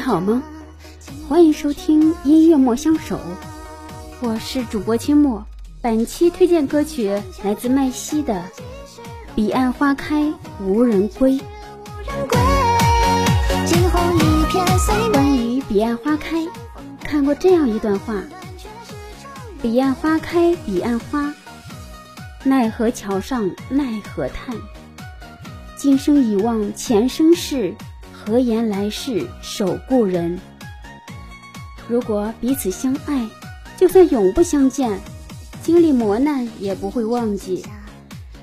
好吗？欢迎收听音乐莫相守，我是主播清墨。本期推荐歌曲来自麦西的《彼岸花开无人归》。关于彼岸花开，看过这样一段话：彼岸花开，彼岸花，奈何桥上奈何叹。今生已忘前生事。何言来世守故人？如果彼此相爱，就算永不相见，经历磨难也不会忘记。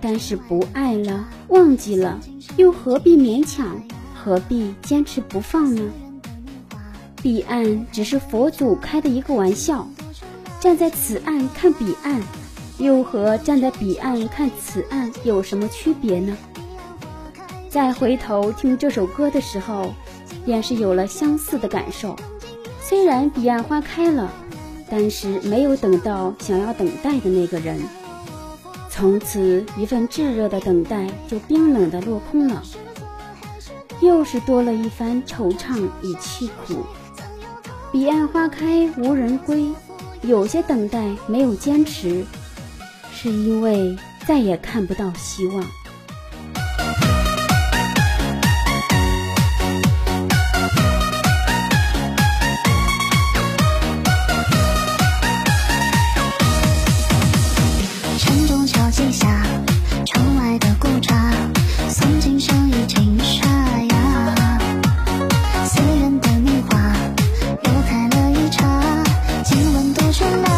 但是不爱了，忘记了，又何必勉强？何必坚持不放呢？彼岸只是佛祖开的一个玩笑，站在此岸看彼岸，又和站在彼岸看此岸有什么区别呢？再回头听这首歌的时候，便是有了相似的感受。虽然彼岸花开了，但是没有等到想要等待的那个人，从此一份炙热的等待就冰冷的落空了，又是多了一番惆怅与凄苦。彼岸花开无人归，有些等待没有坚持，是因为再也看不到希望。成全。